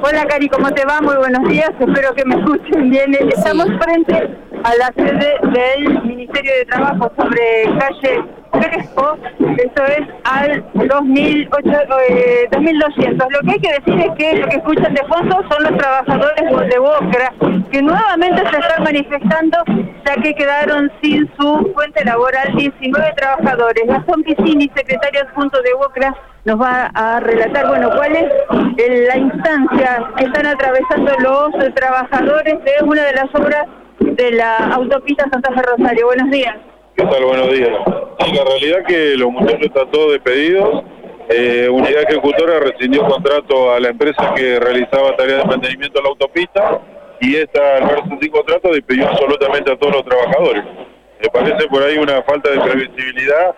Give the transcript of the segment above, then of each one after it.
Hola Cari, ¿cómo te va? Muy buenos días, espero que me escuchen bien. Estamos frente a la sede del Ministerio de Trabajo sobre calle Crespo, eso es al 2008, eh, 2200. Lo que hay que decir es que lo que escuchan de fondo son los trabajadores de Bocra, que nuevamente se están manifestando ya que quedaron sin su fuente laboral 19 trabajadores. Gastón Piscini, secretario adjunto de Bocra, nos va a relatar, bueno, cuál es la instancia que están atravesando los trabajadores de una de las obras de la autopista Santa Fe Rosario. Buenos días. ¿Qué tal? Buenos días. Sí, la realidad es que los muchachos están todos despedidos. Eh, Unidad Ejecutora rescindió contrato a la empresa que realizaba tareas de mantenimiento de la autopista y esta, al verse sin contrato, despidió absolutamente a todos los trabajadores. Me parece por ahí una falta de previsibilidad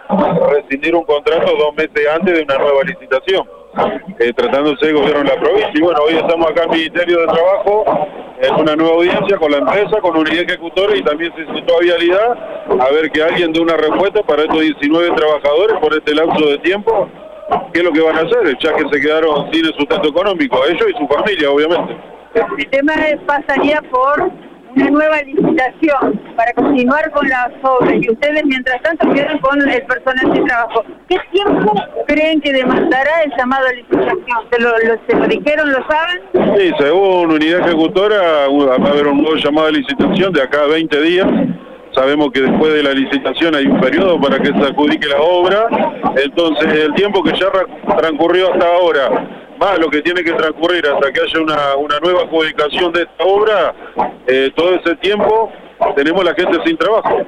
rescindir un contrato dos meses antes de una nueva licitación, eh, tratándose de gobierno de la provincia. Y bueno, hoy estamos acá en el Ministerio de Trabajo en una nueva audiencia con la empresa, con unidad ejecutora y también se citó a vialidad a ver que alguien dé una respuesta para estos 19 trabajadores por este lapso de tiempo. ¿Qué es lo que van a hacer? Ya que se quedaron sin el sustento económico, ellos y su familia, obviamente. El tema pasaría por una nueva licitación para continuar con las obras y ustedes mientras tanto quedan con el personal de trabajo. ¿Qué tiempo creen que demandará el llamado a licitación? ¿Se lo, se lo dijeron, lo saben? Sí, según unidad ejecutora va a haber un nuevo llamado a licitación de acá a 20 días. Sabemos que después de la licitación hay un periodo para que se adjudique la obra, entonces el tiempo que ya transcurrió hasta ahora más lo que tiene que transcurrir hasta que haya una, nueva adjudicación de esta obra, eh, todo ese tiempo tenemos la gente sin trabajo.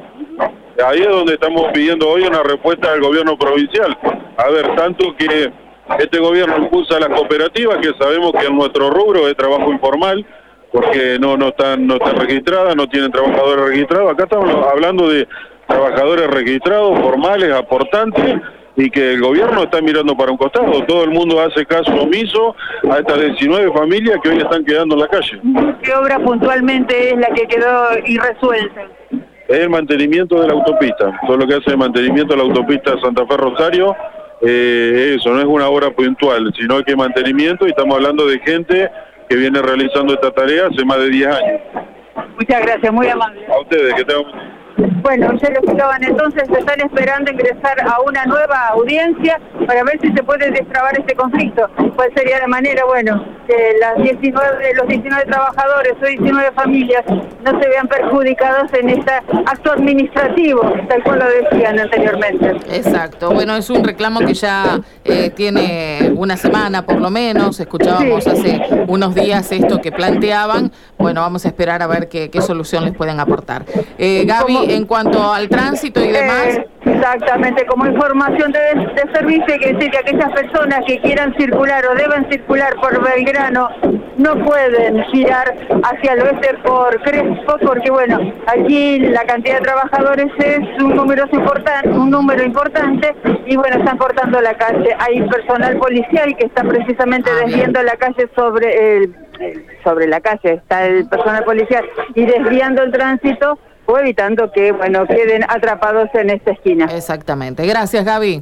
Ahí es donde estamos pidiendo hoy una respuesta del gobierno provincial. A ver, tanto que este gobierno impulsa las cooperativas, que sabemos que en nuestro rubro es trabajo informal, porque no, no, están, no están registradas, no tienen trabajadores registrados. Acá estamos hablando de trabajadores registrados, formales, aportantes, y que el gobierno está mirando para un costado. Todo el mundo hace caso omiso a estas 19 familias que hoy están quedando en la calle. ¿Qué obra puntualmente es la que quedó irresuelta? Es el mantenimiento de la autopista. Todo lo que hace el mantenimiento de la autopista Santa Fe Rosario, eh, eso no es una obra puntual, sino que mantenimiento y estamos hablando de gente que viene realizando esta tarea hace más de 10 años. Muchas gracias, muy amable. A ustedes, que tengan bueno, ya lo explicaban entonces, están esperando ingresar a una nueva audiencia para ver si se puede destrabar este conflicto. ¿Cuál sería la manera? Bueno, que las 19, los 19 trabajadores o 19 familias no se vean perjudicados en este acto administrativo, tal cual lo decían anteriormente. Exacto. Bueno, es un reclamo que ya eh, tiene una semana por lo menos. Escuchábamos hace unos días esto que planteaban. Bueno, vamos a esperar a ver qué, solución les pueden aportar. Eh, Gaby, en cuanto al tránsito y demás. Eh, exactamente, como información de, de servicio hay que decir que aquellas personas que quieran circular o deban circular por Belgrano no pueden girar hacia el oeste por Crespo porque bueno, aquí la cantidad de trabajadores es un número importante, un número importante y bueno, están cortando la calle. Hay personal policial que está precisamente ah, desviando la calle sobre el, sobre la calle, está el personal policial y desviando el tránsito o evitando que, bueno, queden atrapados en esta esquina. Exactamente. Gracias, Gaby.